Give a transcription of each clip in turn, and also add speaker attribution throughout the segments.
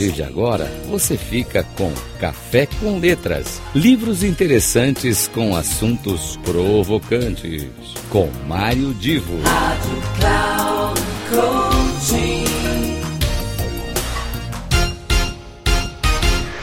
Speaker 1: partir de agora, você fica com Café com Letras, livros interessantes com assuntos provocantes, com Mário Divo. Rádio Cloud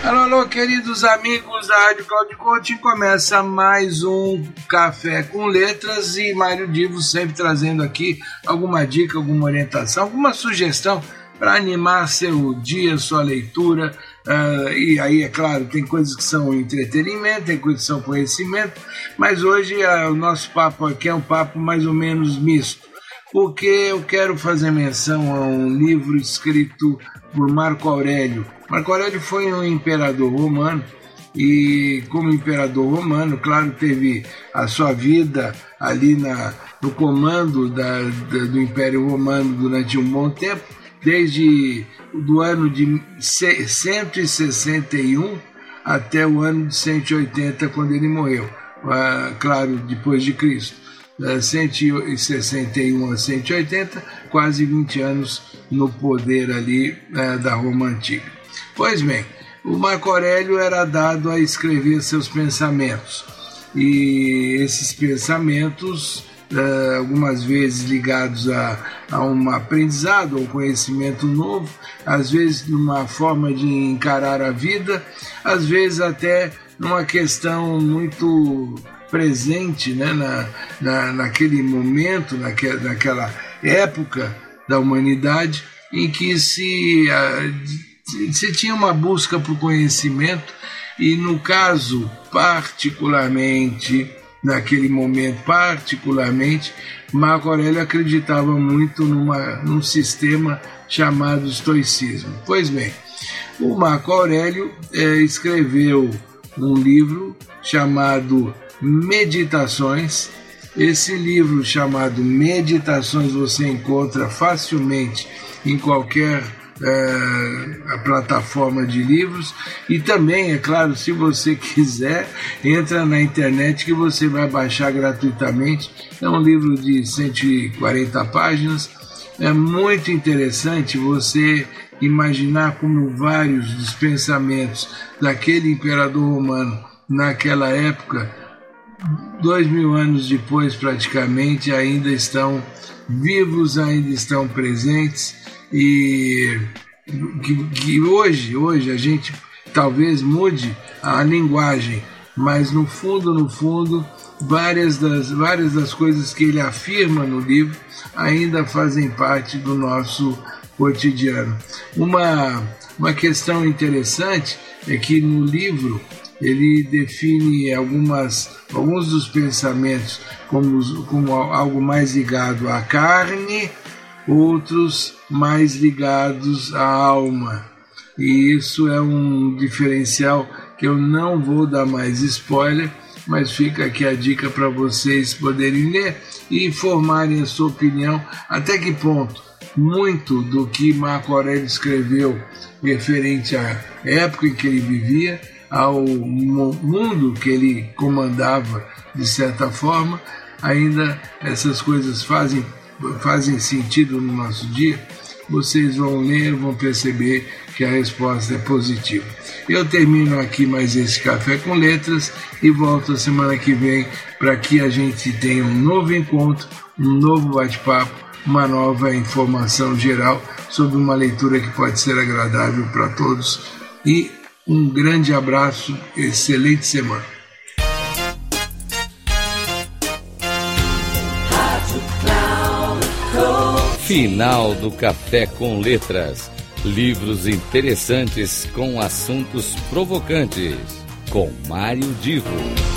Speaker 2: Alô, alô, queridos amigos da Rádio Cloud Coaching, começa mais um Café com Letras e Mário Divo sempre trazendo aqui alguma dica, alguma orientação, alguma sugestão para animar seu dia, sua leitura. Uh, e aí, é claro, tem coisas que são entretenimento, tem coisas que são conhecimento, mas hoje uh, o nosso papo aqui é um papo mais ou menos misto, porque eu quero fazer menção a um livro escrito por Marco Aurélio. Marco Aurélio foi um imperador romano e como imperador romano, claro, teve a sua vida ali na, no comando da, da, do Império Romano durante um bom tempo, desde do ano de 161 até o ano de 180, quando ele morreu, ah, claro, depois de Cristo. 161 a 180, quase 20 anos no poder ali ah, da Roma Antiga. Pois bem, o Marco Aurélio era dado a escrever seus pensamentos, e esses pensamentos uh, algumas vezes ligados a, a um aprendizado, ou conhecimento novo, às vezes numa forma de encarar a vida, às vezes até numa questão muito presente né, na, na, naquele momento, naque, naquela época da humanidade em que se, uh, se tinha uma busca por conhecimento e no caso particularmente naquele momento, particularmente, Marco Aurélio acreditava muito numa, num sistema chamado estoicismo. Pois bem, o Marco Aurélio é, escreveu um livro chamado Meditações. Esse livro chamado Meditações você encontra facilmente em qualquer é, a plataforma de livros e também, é claro, se você quiser, entra na internet que você vai baixar gratuitamente. É um livro de 140 páginas. É muito interessante você imaginar como vários dos pensamentos daquele imperador romano naquela época, dois mil anos depois praticamente, ainda estão vivos, ainda estão presentes e que, que hoje, hoje a gente talvez mude a linguagem, mas no fundo, no fundo, várias das, várias das coisas que ele afirma no livro ainda fazem parte do nosso cotidiano. Uma, uma questão interessante é que no livro ele define algumas, alguns dos pensamentos como, como algo mais ligado à carne, outros mais ligados à alma. E isso é um diferencial que eu não vou dar mais spoiler, mas fica aqui a dica para vocês poderem ler e formarem a sua opinião até que ponto muito do que Marco Aurélio escreveu referente à época em que ele vivia, ao mundo que ele comandava de certa forma, ainda essas coisas fazem fazem sentido no nosso dia, vocês vão ler, vão perceber que a resposta é positiva. Eu termino aqui mais esse café com letras e volto a semana que vem para que a gente tenha um novo encontro, um novo bate-papo, uma nova informação geral sobre uma leitura que pode ser agradável para todos. E um grande abraço, excelente semana.
Speaker 1: Final do Café com Letras. Livros interessantes com assuntos provocantes. Com Mário Divo.